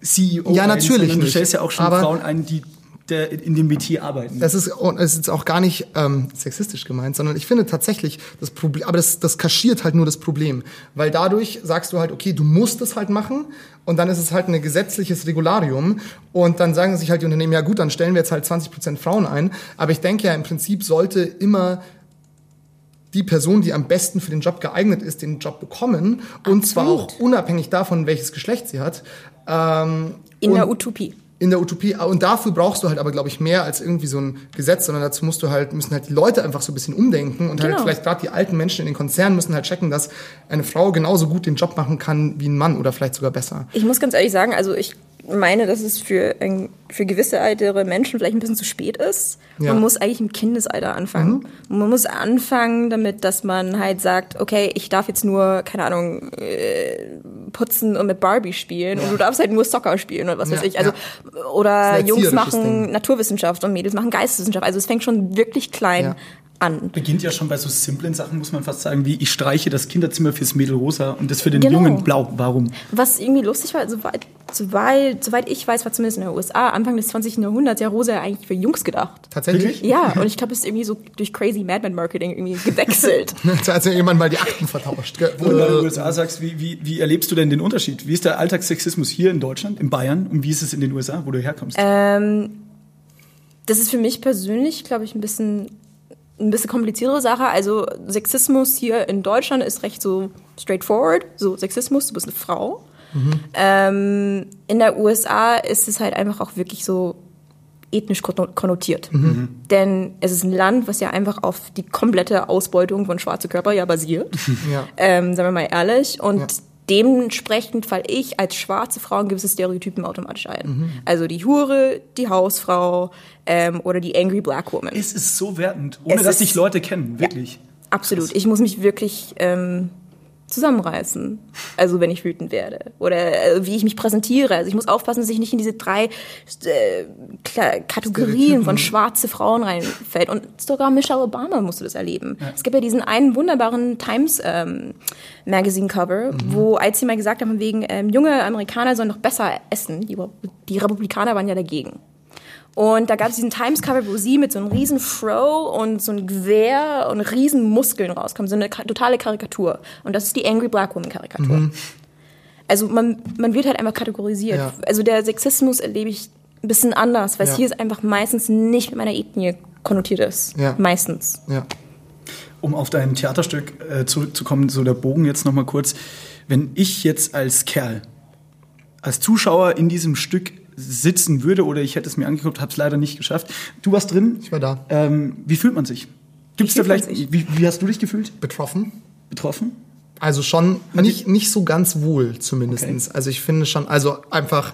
B: CEO
C: Ja,
B: ein,
C: natürlich
B: sondern du stellst ja auch schon
C: Aber-
B: Frauen ein, die der in dem BT arbeiten.
C: Das ist, und es ist auch gar nicht ähm, sexistisch gemeint, sondern ich finde tatsächlich das Problem, aber das, das kaschiert halt nur das Problem. Weil dadurch sagst du halt, okay, du musst es halt machen und dann ist es halt ein gesetzliches Regularium und dann sagen sich halt die Unternehmen, ja gut, dann stellen wir jetzt halt 20 Prozent Frauen ein. Aber ich denke ja, im Prinzip sollte immer die Person, die am besten für den Job geeignet ist, den Job bekommen. Und zwar auch unabhängig davon, welches Geschlecht sie hat. Ähm,
E: In der Utopie.
C: In der Utopie. Und dafür brauchst du halt aber, glaube ich, mehr als irgendwie so ein Gesetz, sondern dazu musst du halt, müssen halt die Leute einfach so ein bisschen umdenken und halt
E: Genau.
C: vielleicht gerade die alten Menschen in den Konzernen müssen halt checken, dass eine Frau genauso gut den Job machen kann wie ein Mann oder vielleicht sogar besser.
E: Ich muss ganz ehrlich sagen, also ich meine, dass es für, für gewisse ältere Menschen vielleicht ein bisschen zu spät ist.
C: Ja.
E: Man muss eigentlich im Kindesalter anfangen. Und man muss anfangen damit, dass man halt sagt, okay, ich darf jetzt nur, keine Ahnung, äh, putzen und mit Barbie spielen und du darfst halt nur Soccer spielen oder was weiß
C: Ja,
E: ich. Also, oder Jungs machen
C: Ding.
E: Naturwissenschaft und Mädels machen Geisteswissenschaft. Also es fängt schon wirklich klein An.
B: Beginnt ja schon bei so simplen Sachen, muss man fast sagen, wie ich streiche das Kinderzimmer fürs Mädel rosa und das für den
E: Genau.
B: Jungen blau. Warum?
E: Was irgendwie lustig war, soweit, soweit, soweit ich weiß, war zumindest in den USA Anfang des 20. Jahrhunderts ja rosa eigentlich für Jungs gedacht.
C: Tatsächlich?
E: Ja, und ich glaube, es ist irgendwie so durch crazy Madman Marketing irgendwie gewechselt.
C: Da hat ja jemand mal die Akten vertauscht. gell?
B: Wo du in den
C: Äh,
B: USA sagst, wie, wie, wie erlebst du denn den Unterschied? Wie ist der Alltagssexismus hier in Deutschland, in Bayern und wie ist es in den USA, wo du herkommst?
E: Ähm, das ist für mich persönlich, glaube ich, ein bisschen ein bisschen kompliziertere Sache. Also Sexismus hier in Deutschland ist recht so straightforward. So Sexismus, du bist eine Frau. Ähm, in der USA ist es halt einfach auch wirklich so ethnisch konno- konnotiert. Denn es ist ein Land, was ja einfach auf die komplette Ausbeutung von schwarzen Körper ja basiert.
C: Ja.
E: Ähm, sagen wir mal ehrlich. Und
C: Ja.
E: Dementsprechend falle ich als schwarze Frau in gewisse Stereotypen automatisch ein. Also die Hure, die Hausfrau ähm, oder die angry black woman.
B: es ist so wertend, ohne
E: Es
B: dass dich Leute kennen, wirklich.
E: Absolut. Ich muss mich wirklich ähm, zusammenreißen. Also wenn ich wütend werde. Oder äh, wie ich mich präsentiere. Also ich muss aufpassen, dass ich nicht in diese drei äh, Kla- Kategorien von schwarze Frauen reinfällt. Und sogar Michelle Obama musste das erleben. Es gibt ja diesen einen wunderbaren Times ähm, Magazine Cover, wo als sie mal gesagt haben, wegen ähm, junge Amerikaner sollen doch besser essen. Die, die Republikaner waren ja dagegen. Und da gab es diesen Times-Cover, wo sie mit so einem riesen Fro und so einem Gewehr und riesen Muskeln rauskam. So eine totale Karikatur. Und das ist die Angry Black Woman-Karikatur. Also man, man wird halt einfach kategorisiert.
C: Ja.
E: Also der Sexismus erlebe ich ein bisschen anders, weil
C: Ja.
E: es hier ist einfach meistens nicht mit meiner Ethnie konnotiert ist.
C: Ja.
E: Meistens.
C: ja.
B: Um auf dein Theaterstück äh, zurückzukommen, so der Bogen jetzt nochmal kurz. Wenn ich jetzt als Kerl, als Zuschauer in diesem Stück sitzen würde oder ich hätte es mir angeguckt, habe es leider nicht geschafft. Du warst drin.
C: Ich war da.
B: Ähm, wie fühlt man sich? Gibt es da vielleicht, wie, wie hast du dich gefühlt?
C: Betroffen?
B: Betroffen?
C: Also schon nicht, nicht so ganz wohl zumindestens.
B: Okay.
C: Also ich finde schon, also einfach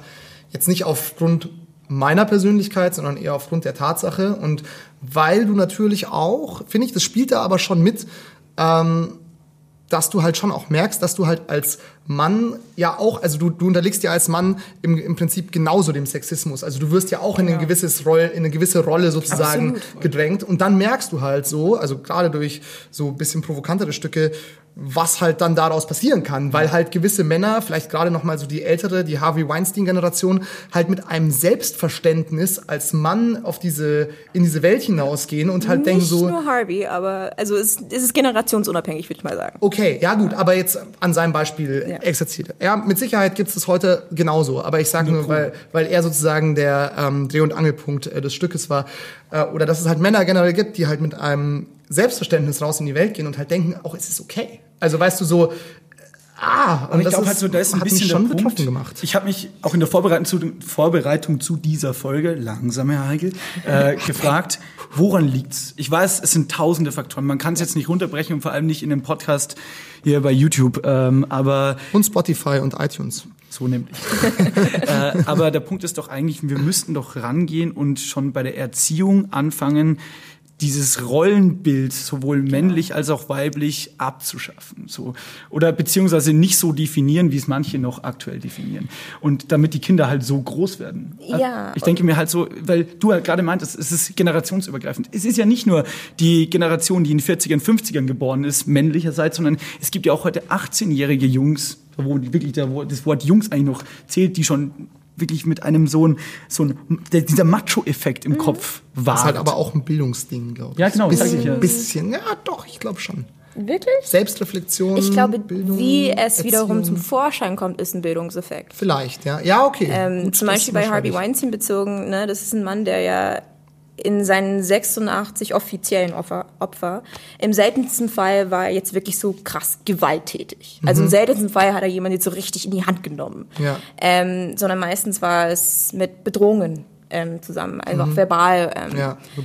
C: jetzt nicht aufgrund meiner Persönlichkeit, sondern eher aufgrund der Tatsache. Und weil du natürlich auch, finde ich, das spielt da aber schon mit, ähm, dass du halt schon auch merkst, dass du halt als Mann ja auch, also du, du unterliegst ja als Mann im, im Prinzip genauso dem Sexismus. Also du wirst ja auch in, ein gewisses Roll, in eine gewisse Rolle sozusagen
E: Absolut.
C: gedrängt. Und dann merkst du halt so, also gerade durch so ein bisschen provokantere Stücke, was halt dann daraus passieren kann, weil halt gewisse Männer, vielleicht gerade noch mal so die ältere, die Harvey Weinstein Generation, halt mit einem Selbstverständnis als Mann auf diese in diese Welt hinausgehen und halt denken
E: Nicht
C: so,
E: nur Harvey, aber also es, es ist generationsunabhängig, würde ich mal sagen.
C: Okay, ja gut, aber jetzt an seinem Beispiel
E: Ja.
C: exerziert. Ja, mit Sicherheit gibt es das heute genauso, aber ich sage nur, weil, weil er sozusagen der ähm, Dreh- und Angelpunkt äh, des Stückes war. Äh, oder dass es halt Männer generell gibt, die halt mit einem Selbstverständnis raus in die Welt gehen und halt denken, auch es ist okay. Also weißt du so, ah, und,
B: Und ich
C: das
B: glaube halt so, da ist ein bisschen
C: mich schon
B: der
C: betroffen
B: Punkt.
C: gemacht.
B: Ich habe mich auch in der Vorbereitung zu, Vorbereitung zu dieser Folge, langsam Herr Heigl, äh, gefragt, woran liegt's? Ich weiß, es sind tausende Faktoren. Man kann es jetzt nicht runterbrechen und vor allem nicht in dem Podcast hier bei YouTube. Ähm, aber
C: Und Spotify und iTunes.
B: so nämlich. äh, aber der Punkt ist doch eigentlich, wir müssten doch rangehen und schon bei der Erziehung anfangen, dieses Rollenbild sowohl männlich als auch weiblich abzuschaffen, so oder beziehungsweise nicht so definieren, wie es manche noch aktuell definieren und damit die Kinder halt so groß werden.
E: Ja.
B: Ich denke mir halt so, weil du halt gerade meintest, es ist generationsübergreifend. Es ist ja nicht nur die Generation, die in den 40ern, 50ern geboren ist, männlicherseits, sondern es gibt ja auch heute 18-jährige Jungs, wo wirklich das Wort Jungs eigentlich noch zählt, die schon wirklich mit einem so ein, so ein der, dieser Macho-Effekt im Kopf war.
C: Das ist halt aber auch ein Bildungsding, glaube ich.
B: Ja, genau,
C: Bisschen,
B: ich ja.
C: bisschen, ja, doch, ich glaube schon.
E: Wirklich?
C: Selbstreflexion.
E: Ich glaube,
C: Bildung,
E: wie es wiederum
C: Erziehung.
E: zum Vorschein kommt, ist ein Bildungseffekt.
C: Vielleicht, ja. Ja, okay.
E: Ähm,
C: Gut,
E: zum Beispiel bei Harvey. Weinstein bezogen, ne, das ist ein Mann, der ja in seinen 86 offiziellen Opfer, Opfer, im seltensten Fall war er jetzt wirklich so krass gewalttätig. Also im seltensten Fall hat er jemanden jetzt so richtig in die Hand genommen.
C: Mhm. Ja.
E: Ähm, sondern meistens war es mit Bedrohungen ähm, zusammen, also auch verbal. Ähm,
C: Mhm. Ja, so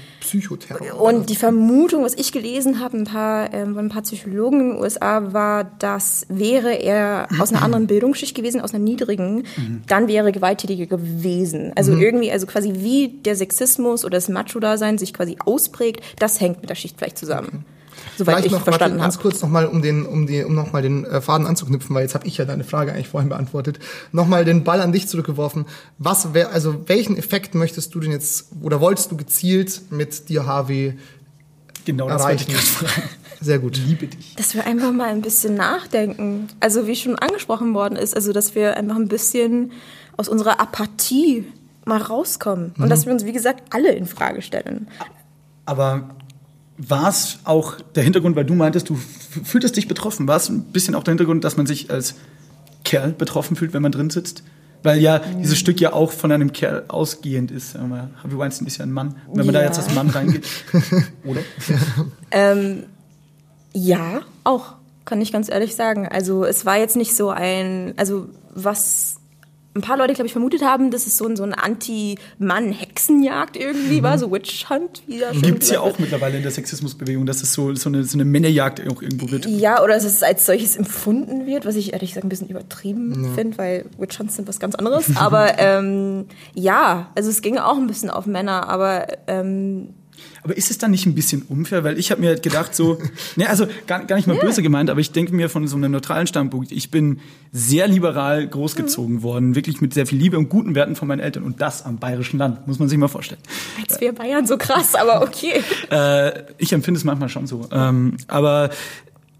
E: und die Vermutung, was ich gelesen habe, ein paar, ähm, von ein paar Psychologen in den USA, war, dass wäre er aus einer anderen Bildungsschicht gewesen, aus einer niedrigen, dann wäre er gewalttätiger gewesen. Also irgendwie, also quasi wie der Sexismus oder das Macho-Dasein sich quasi ausprägt, das hängt mit der Schicht vielleicht zusammen. Soweit
C: Vielleicht
E: ich
C: noch
E: verstanden
C: warte, ganz kurz nochmal, um den, um die, um nochmal den äh, Faden anzuknüpfen, weil jetzt habe ich ja deine Frage eigentlich vorhin beantwortet. Nochmal den Ball an dich zurückgeworfen. Was wär, also welchen Effekt möchtest du denn jetzt oder wolltest du gezielt mit dir Harvey
B: genau das wollte ich
C: erreichen?
B: fragen.
C: Sehr gut.
B: Liebe dich.
E: Dass wir einfach mal ein bisschen nachdenken. Also wie schon angesprochen worden ist, also dass wir einfach ein bisschen aus unserer Apathie mal rauskommen. Und dass wir uns, wie gesagt, alle in Frage stellen.
B: Aber war es auch der Hintergrund, weil du meintest, du fühltest dich betroffen, war es ein bisschen auch der Hintergrund, dass man sich als Kerl betroffen fühlt, wenn man drin sitzt? Weil ja dieses Stück ja auch von einem Kerl ausgehend ist. Harvey Weinstein ist ja ein Mann. Und wenn man da
E: Ja.
B: jetzt als Mann reingeht, oder?
E: Ähm, ja, auch, kann ich ganz ehrlich sagen. Also es war jetzt nicht so ein, also was ein paar Leute, glaube ich, vermutet haben, dass es so ein, so ein Anti-Mann-Hexenjagd irgendwie war, so Witch Hunt,
B: Gibt es ja auch
E: wird.
B: mittlerweile in der Sexismusbewegung, dass es so, so, eine, so eine Männerjagd auch irgendwo wird.
E: Ja, oder dass es als solches empfunden wird, was ich ehrlich gesagt ein bisschen übertrieben finde, weil Witch Hunts sind was ganz anderes. Aber ähm, ja, also es ging auch ein bisschen auf Männer, aber ähm,
B: Aber ist es dann nicht ein bisschen unfair? Weil ich habe mir gedacht, so, ne, also gar, gar nicht mal böse gemeint, aber ich denke mir von so einem neutralen Standpunkt, ich bin sehr liberal großgezogen worden, wirklich mit sehr viel Liebe und guten Werten von meinen Eltern und das am bayerischen Land, muss man sich mal vorstellen.
E: als wäre Bayern so krass, aber okay.
B: Äh, ich empfinde es manchmal schon so. Ähm, aber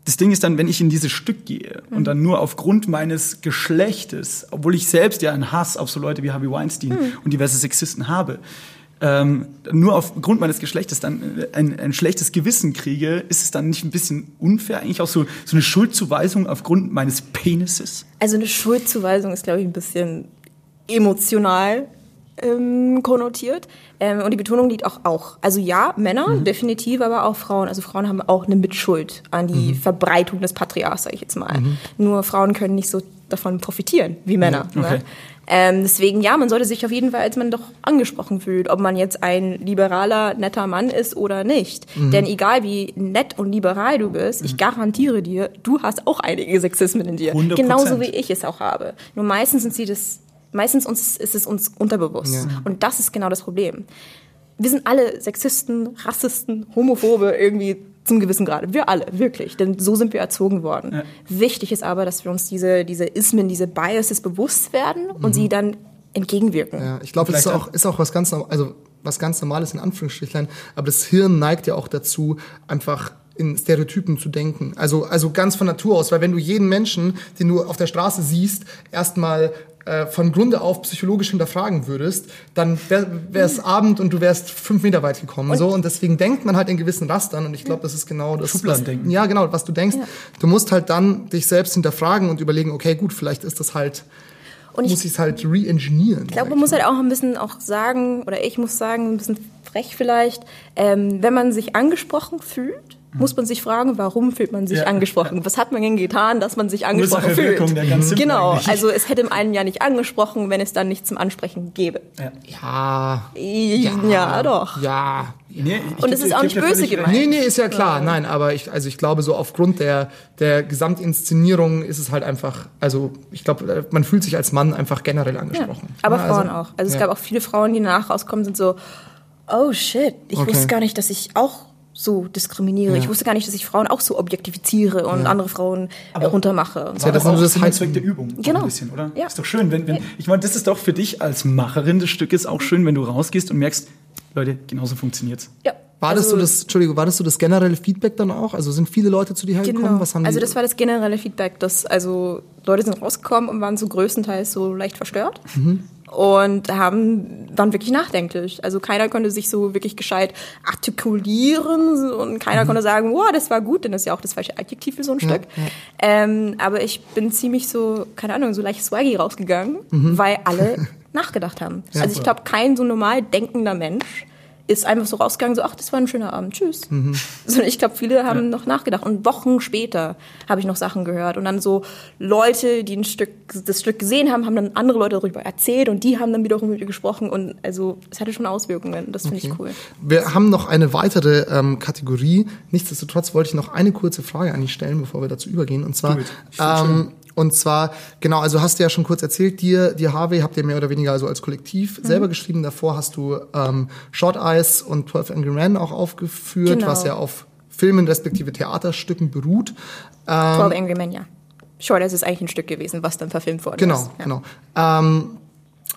B: das Ding ist dann, wenn ich in dieses Stück gehe und dann nur aufgrund meines Geschlechtes, obwohl ich selbst ja einen Hass auf so Leute wie Harvey Weinstein und diverse Sexisten habe, ähm, nur aufgrund meines Geschlechtes dann äh, ein, ein schlechtes Gewissen kriege, ist es dann nicht ein bisschen unfair, eigentlich auch so, so eine Schuldzuweisung aufgrund meines Penises?
E: Also eine Schuldzuweisung ist, glaube ich, ein bisschen emotional ähm, konnotiert. Ähm, und die Betonung liegt auch auch. Also ja, Männer, definitiv, aber auch Frauen. Also Frauen haben auch eine Mitschuld an die Verbreitung des Patriarchs, sage ich jetzt mal. Nur Frauen können nicht so davon profitieren wie Männer.
B: Okay.
E: Ne? Ähm, deswegen, ja, man sollte sich auf jeden Fall als man doch angesprochen fühlt, ob man jetzt ein liberaler, netter Mann ist oder nicht. Denn egal wie nett und liberal du bist, ich garantiere dir, du hast auch einige Sexismen in dir.
B: 100%.
E: Genauso wie ich es auch habe. Nur meistens sind sie das, meistens uns, ist es uns unterbewusst. Und das ist genau das Problem. Wir sind alle Sexisten, Rassisten, Homophobe irgendwie zum gewissen Grade. Wir alle, wirklich. Denn so sind wir erzogen worden. Wichtig ist aber, dass wir uns diese, diese Ismen, diese Biases bewusst werden und sie dann entgegenwirken.
C: Ja, ich glaube, es ist auch, ist auch was ganz, also was ganz Normales in Anführungsstrichlein, aber das Hirn neigt ja auch dazu, einfach in Stereotypen zu denken. Also, also ganz von Natur aus, weil wenn du jeden Menschen, den du auf der Straße siehst, erstmal äh, von Grunde auf psychologisch hinterfragen würdest, dann wäre es Abend und du wärst fünf Meter weit gekommen. so und deswegen denkt man halt in gewissen Rastern und ich glaube, das ist genau das. Was,
B: Schubladendenken.
C: ja, genau, was du denkst. Du musst halt dann dich selbst hinterfragen und überlegen, okay, gut, vielleicht ist das halt,
E: Und ich
C: muss ich es halt re-engineeren.
E: Ich glaube, man muss halt auch ein bisschen auch sagen, oder ich muss sagen, ein bisschen frech vielleicht, ähm, wenn man sich angesprochen fühlt, muss man sich fragen, warum fühlt man sich
B: Ja,
E: angesprochen? Was hat man denn getan, dass man sich angesprochen
B: Ursache,
E: fühlt?
B: Wirkung, der ganz simpel
E: genau,
B: eigentlich.
E: also es hätte einen ja nicht angesprochen, wenn es dann nichts zum Ansprechen gäbe.
C: Ja,
E: Ja, doch.
C: ja.
B: Nee,
E: Und es ist auch nicht böse gemeint.
C: Nee, nee, ist ja klar. Nein, aber ich, also ich glaube, so aufgrund der, der Gesamtinszenierung ist es halt einfach, also ich glaube, man fühlt sich als Mann einfach generell angesprochen.
E: Aber
C: Ja,
E: Frauen
C: also,
E: auch. Also es
C: ja.
E: gab auch viele Frauen, die danach rauskommen, sind so, oh shit, ich
C: Okay.
E: wusste gar nicht, dass ich auch so diskriminiere. Ich wusste gar nicht, dass ich Frauen auch so objektifiziere und andere Frauen äh, runtermache. Und so.
C: Ja, das
B: Das
C: ist
B: ist
C: das
B: Sinn und
C: Heiz-
B: Zweck der Übung.
E: Genau.
B: Ein bisschen, oder?
E: Ja.
B: Ist doch schön, wenn, wenn ich meine, das ist doch für dich als Macherin des Stückes auch schön, wenn du rausgehst und merkst, Leute, genauso funktioniert's.
E: Ja.
C: War das so
E: Also-
C: das, Entschuldigung, war das so das generelle Feedback dann auch? Also sind viele Leute zu dir hergekommen?
E: Genau.
C: Was haben
E: also das war das generelle Feedback, dass also Leute sind rausgekommen und waren so größtenteils so leicht verstört
C: Mhm.
E: Und haben waren wirklich nachdenklich. Also keiner konnte sich so wirklich gescheit artikulieren und keiner
C: Mhm.
E: konnte sagen, wow, das war gut, denn das ist ja auch das falsche Adjektiv für so ein Stück. Ähm, aber ich bin ziemlich so, keine Ahnung, so leicht swaggy rausgegangen,
C: Mhm.
E: weil alle nachgedacht haben. also ich glaube, kein so normal denkender Mensch ist einfach so rausgegangen, so, ach, das war ein schöner Abend, tschüss.
C: Mhm.
E: Sondern ich glaube, viele haben noch nachgedacht. Und Wochen später habe ich noch Sachen gehört. Und dann so Leute, die ein Stück, das Stück gesehen haben, haben dann andere Leute darüber erzählt und die haben dann wiederum mit mir gesprochen. Und also es hatte schon Auswirkungen. Das finde ich cool.
C: Wir haben noch eine weitere ähm, Kategorie. Nichtsdestotrotz wollte ich noch eine kurze Frage an dich stellen, bevor wir dazu übergehen. Und zwar, ähm, und zwar, genau, also hast du ja schon kurz erzählt, dir, dir Harvey habt ihr mehr oder weniger also als Kollektiv
E: Mhm.
C: selber geschrieben. Davor hast du ähm, Short Eyes und 12 Angry Men auch aufgeführt,
E: Genau.
C: was ja auf Filmen respektive Theaterstücken beruht. Ähm,
E: 12 Angry Men, ja. Sure, das ist eigentlich ein Stück gewesen, was dann verfilmt worden
C: Genau,
E: ist. Ja.
C: genau. Ähm,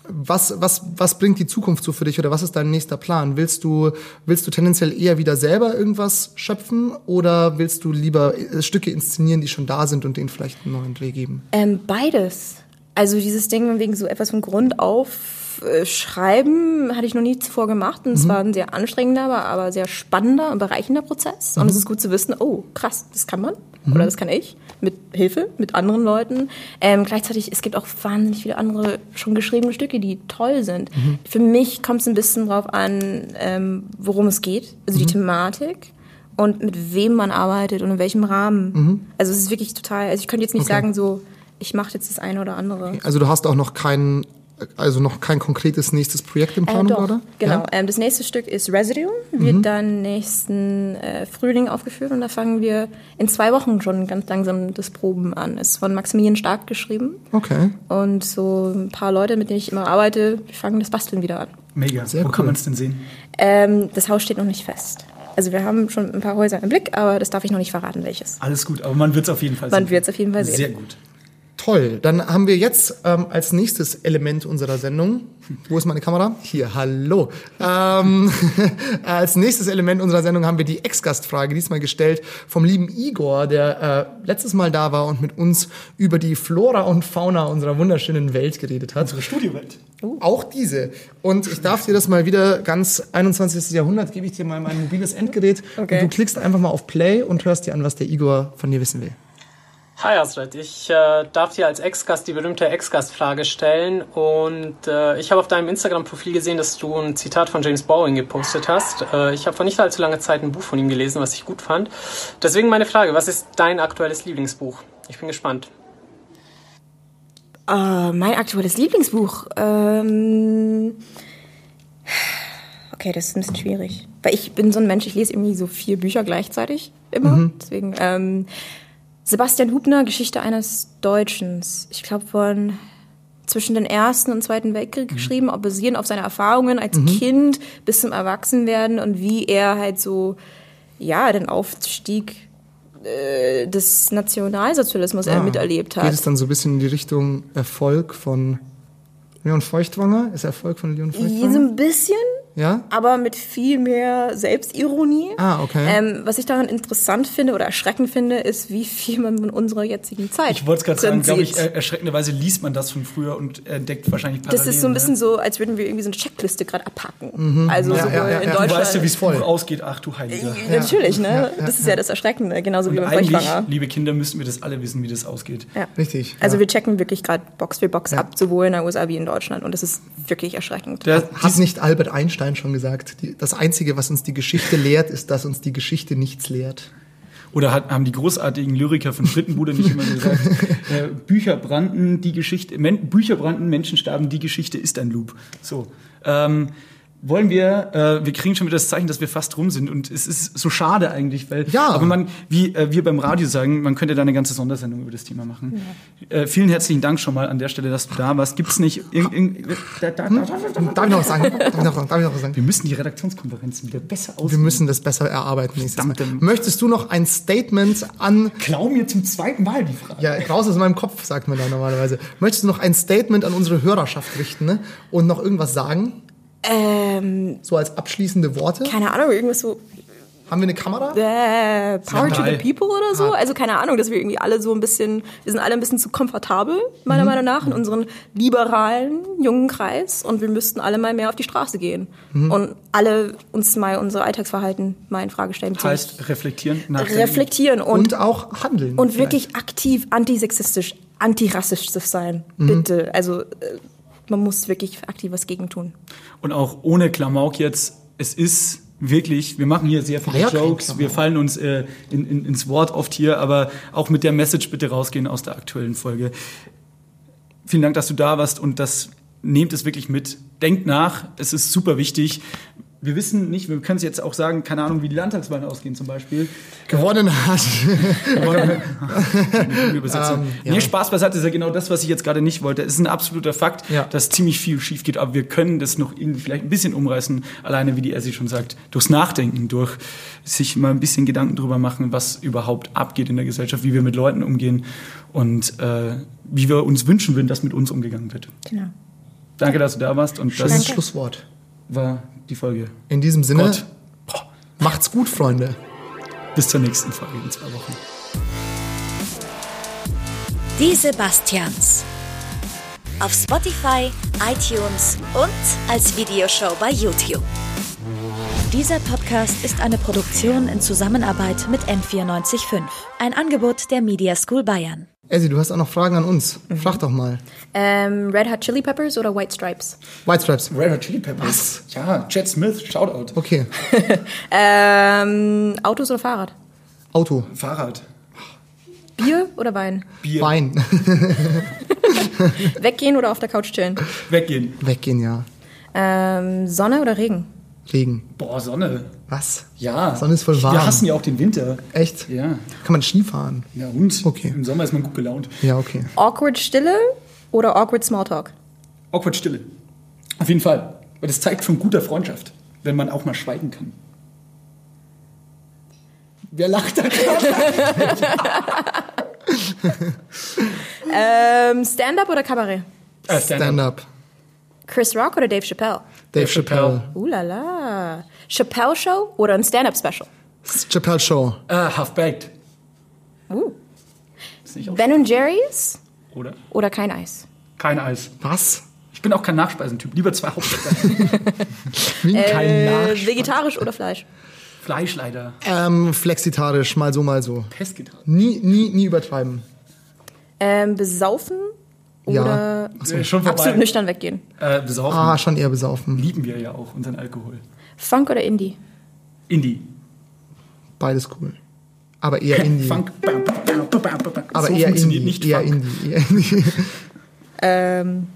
C: was, was, was bringt die Zukunft so für dich oder was ist dein nächster Plan? Willst du, willst du tendenziell eher wieder selber irgendwas schöpfen oder willst du lieber äh, Stücke inszenieren, die schon da sind und denen vielleicht einen neuen Dreh geben?
E: Ähm, beides. Also dieses Ding wegen so etwas von Grund auf schreiben hatte ich noch nie zuvor gemacht und es war ein sehr anstrengender, aber, aber sehr spannender und bereichender Prozess. Und es ist gut zu wissen, oh krass, das kann man oder das kann ich mit Hilfe mit anderen Leuten. Ähm, gleichzeitig es gibt auch wahnsinnig viele andere schon geschriebene Stücke, die toll sind. Für mich kommt es ein bisschen drauf an, ähm, worum es geht, also die Thematik und mit wem man arbeitet und in welchem Rahmen. Also es ist wirklich total. Also ich könnte jetzt nicht
C: Okay.
E: sagen so, ich mache jetzt das eine oder andere.
C: Also du hast auch noch kein, also noch kein konkretes nächstes Projekt in
E: Äh,
C: Planung
E: doch,
C: gerade?
E: genau.
C: Ja? Mhm.
E: Ähm, das nächste Stück ist Residue, wird dann nächsten äh, Frühling aufgeführt und da fangen wir in zwei Wochen schon ganz langsam das Proben an. Ist von Maximilian Stark geschrieben
C: Okay.
E: und so ein paar Leute, mit denen ich immer arbeite, fangen das Basteln wieder an.
B: Mega.
C: Sehr
B: Wo
C: cool.
B: kann man es denn sehen?
E: Ähm, das Haus steht noch nicht fest. Also wir haben schon ein paar Häuser im Blick, aber das darf ich noch nicht verraten, welches.
B: Alles gut, aber man wird es auf jeden Fall
E: Man
B: sehen.
E: wird's auf jeden Fall sehen.
B: Sehr gut.
C: Toll. Dann haben wir jetzt ähm, als nächstes Element unserer Sendung. Wo ist meine Kamera? Hier, hallo. Ähm, als nächstes Element unserer Sendung haben wir die Ex-Gastfrage, diesmal gestellt vom lieben Igor, der äh, letztes Mal da war und mit uns über die Flora und Fauna unserer wunderschönen Welt geredet hat.
B: Unsere Studiowelt.
C: Auch diese. Und ich darf dir das mal wieder ganz 21. Jahrhundert, gebe ich dir mal mein mobiles Endgerät.
E: Okay.
C: Und du klickst einfach mal auf Play und hörst dir an, was der Igor von dir wissen will.
F: Hi Astrid, ich äh, darf dir als Ex-Gast die berühmte Ex-Gast-Frage stellen und äh, ich habe auf deinem Instagram-Profil gesehen, dass du ein Zitat von James Bowen gepostet hast. Äh, ich habe vor nicht allzu langer Zeit ein Buch von ihm gelesen, was ich gut fand. Deswegen meine Frage, was ist dein aktuelles Lieblingsbuch? Ich bin gespannt.
E: Äh, mein aktuelles Lieblingsbuch. Ähm okay, das ist ein bisschen schwierig. Weil ich bin so ein Mensch, ich lese irgendwie so vier Bücher gleichzeitig immer. Deswegen, ähm, Sebastian Hubner, Geschichte eines Deutschens. Ich glaube von zwischen den Ersten und Zweiten Weltkrieg geschrieben, auch basierend auf seine Erfahrungen als Kind bis zum Erwachsenwerden und wie er halt so, ja, den Aufstieg äh, des Nationalsozialismus äh, miterlebt hat.
C: Geht es dann so ein bisschen in die Richtung Erfolg von Leon Feuchtwanger? Ist Erfolg von Leon
E: So
C: Feuchtwanger?
E: ein bisschen,
C: Ja?
E: aber mit viel mehr Selbstironie.
C: Ah, okay.
E: Ähm, was ich daran interessant finde oder erschreckend finde, ist, wie viel man von unserer jetzigen Zeit
B: Ich wollte es gerade sagen, glaube ich, äh, erschreckenderweise liest man das von früher und entdeckt wahrscheinlich Parallelen.
E: das ist so ein bisschen
B: ne?
E: so, als würden wir irgendwie so eine Checkliste gerade abhacken. Also
C: Ja,
E: sowohl
C: ja, ja,
E: in
C: ja.
B: Du
E: Deutschland.
B: weißt ja, wie es
C: Voll.
B: ausgeht. Ach du Heiliger.
E: Ja, Natürlich, ne? das ist ja das Erschreckende, genauso wie
B: Und
E: beim
B: eigentlich,
E: Feuchtwanger.
B: liebe Kinder, müssen wir das alle wissen, wie das ausgeht.
E: Ja.
C: Richtig.
E: Also
C: ja.
E: wir checken wirklich gerade Box für Box ab, sowohl in der USA wie in Deutschland. Und das ist wirklich erschreckend.
B: Der,
C: Hat nicht Albert Einstein schon gesagt, die, das Einzige, was uns die Geschichte lehrt, ist, dass uns die Geschichte nichts lehrt.
B: Oder hat, haben die großartigen Lyriker von Frittenbude nicht immer gesagt, äh, Bücher brannten, die Geschichte, Men Bücher brannten, Menschen starben, die Geschichte ist ein Loop. So. Ähm, wollen wir, äh, wir kriegen schon wieder das Zeichen, dass wir fast rum sind und es ist so schade eigentlich, weil,
C: Ja.
B: aber man, wie äh, wir beim Radio sagen, man könnte da eine ganze Sondersendung über das Thema machen. Äh, vielen herzlichen Dank schon mal an der Stelle, dass du da warst. Gibt's nicht, irg- irg- da, da, da, da, da,
C: Darf ich noch was sagen? Darf ich noch, darf ich noch was sagen?
B: wir müssen die Redaktionskonferenzen wieder besser
C: Wir
B: ausüben.
C: müssen das besser erarbeiten nächstes Mal. Möchtest du noch ein Statement an
B: Klau mir zum zweiten Mal die Frage.
C: Ja, raus aus meinem Kopf, sagt man da normalerweise. Möchtest du noch ein Statement an unsere Hörerschaft richten ne? und noch irgendwas sagen?
E: Ähm,
C: So als abschließende Worte.
E: keine Ahnung, irgendwas so
C: Haben wir eine Kamera?
E: äh, Power to the. People oder so. Also keine Ahnung, dass wir irgendwie alle so ein bisschen, wir sind alle ein bisschen zu komfortabel, meiner Meinung nach, in unseren liberalen jungen Kreis und wir müssten alle mal mehr auf die Straße gehen und alle uns mal unser Alltagsverhalten mal in Frage stellen.
B: Heißt reflektieren, nachdenken.
E: reflektieren und,
C: Und auch handeln.
E: und wirklich aktiv antisexistisch, antirassistisch sein. Bitte. Also äh, man muss wirklich aktiv was gegen tun.
B: Und auch ohne Klamauk jetzt, es ist wirklich, wir machen hier sehr viele
C: ja
B: Jokes, wir fallen uns äh, in, in, ins Wort oft hier, aber auch mit der Message bitte rausgehen aus der aktuellen Folge. Vielen Dank, dass du da warst und das nehmt es wirklich mit. Denkt nach, es ist super wichtig. Wir wissen nicht, wir können es jetzt auch sagen, keine Ahnung, wie die Landtagswahlen ausgehen zum Beispiel.
C: gewonnen hat.
B: Übersetzung.
C: Ähm, ja.
B: Nee, Spaß beiseite ist ja genau das, was ich jetzt gerade nicht wollte. Es ist ein absoluter Fakt,
C: Ja.
B: dass ziemlich viel schief geht, aber wir können das noch irgendwie vielleicht ein bisschen umreißen, alleine wie die Essi schon sagt, durchs Nachdenken, durch sich mal ein bisschen Gedanken drüber machen, was überhaupt abgeht in der Gesellschaft, wie wir mit Leuten umgehen und äh, wie wir uns wünschen würden, dass mit uns umgegangen wird.
E: Genau.
B: Danke, dass du da warst und
C: Das ist
B: das
C: das Schlusswort.
B: War die Folge.
C: In diesem Sinne,
B: Gott. Boah.
C: macht's gut, Freunde.
B: Bis zur nächsten Folge in zwei Wochen.
D: Die Sebastians. Auf Spotify, iTunes und als Videoshow bei YouTube. Dieser Podcast ist eine Produktion in Zusammenarbeit mit M945. Ein Angebot der Media School Bayern.
C: Essi, du hast auch noch Fragen an uns. Frag doch mal.
E: Ähm, Red Hot Chili Peppers oder White Stripes?
C: White Stripes.
B: Red Hot Chili Peppers. Ja, Chad Smith, Shoutout.
C: Okay.
E: Ähm, Autos oder Fahrrad?
C: Auto.
B: Fahrrad.
E: Bier oder Wein?
B: Bier.
C: Wein.
E: Weggehen oder auf der Couch chillen?
B: Weggehen.
C: Weggehen, ja.
E: Ähm, Sonne oder Regen?
C: Regen.
B: Boah, Sonne.
C: Was?
B: Ja.
C: Sonne ist voll warm.
B: Wir hassen ja auch den Winter.
C: Echt?
B: Ja.
C: Kann man Ski fahren?
B: Ja, und?
C: Okay.
B: Im Sommer ist man gut gelaunt.
C: Ja, okay.
E: Awkward Stille oder awkward Smalltalk?
B: Awkward Stille. Auf jeden Fall. Weil das zeigt von guter Freundschaft, wenn man auch mal schweigen kann. Wer lacht da gerade?
E: Ähm, Stand-up oder Kabarett?
B: Äh,
C: Stand-up.
E: Chris Rock oder Dave Chappelle?
C: Dave Chappelle.
E: Uh la la. Chappelle Show oder ein Stand-up-Special?
C: Chappelle Show.
B: Äh, Half-Baked.
E: Uh.
B: Ist nicht auch
E: Ben und Jerry's
B: oder?
E: oder kein Eis?
B: Kein Eis.
C: Was?
B: Ich bin auch kein Nachspeisentyp. Lieber zwei Hauptspeisen.
C: Kein
E: Äh,
C: Nachsch
E: vegetarisch oder Fleisch?
B: Fleisch leider.
C: ähm, flexitarisch, mal so, mal so.
B: Pestgitarre.
C: Nie, nie, nie übertreiben.
E: Ähm, besaufen
C: Ja.
E: oder
B: Äh, schon vorbei.
E: absolut nüchtern weggehen?
B: Äh, besaufen.
C: Ah, schon eher besaufen.
B: Lieben wir ja auch, unseren Alkohol.
E: Funk oder Indie?
B: Indie.
C: Beides cool. Aber eher Indie.
B: Funk.
C: Aber
B: so
C: eher
B: funktioniert
C: Indie.
B: nicht
C: eher
B: Funk.
C: Indie. Eher Indie.
E: Ähm,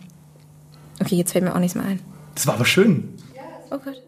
E: okay, jetzt fällt mir auch nichts mehr ein.
B: Das war aber schön.
E: Oh Gott.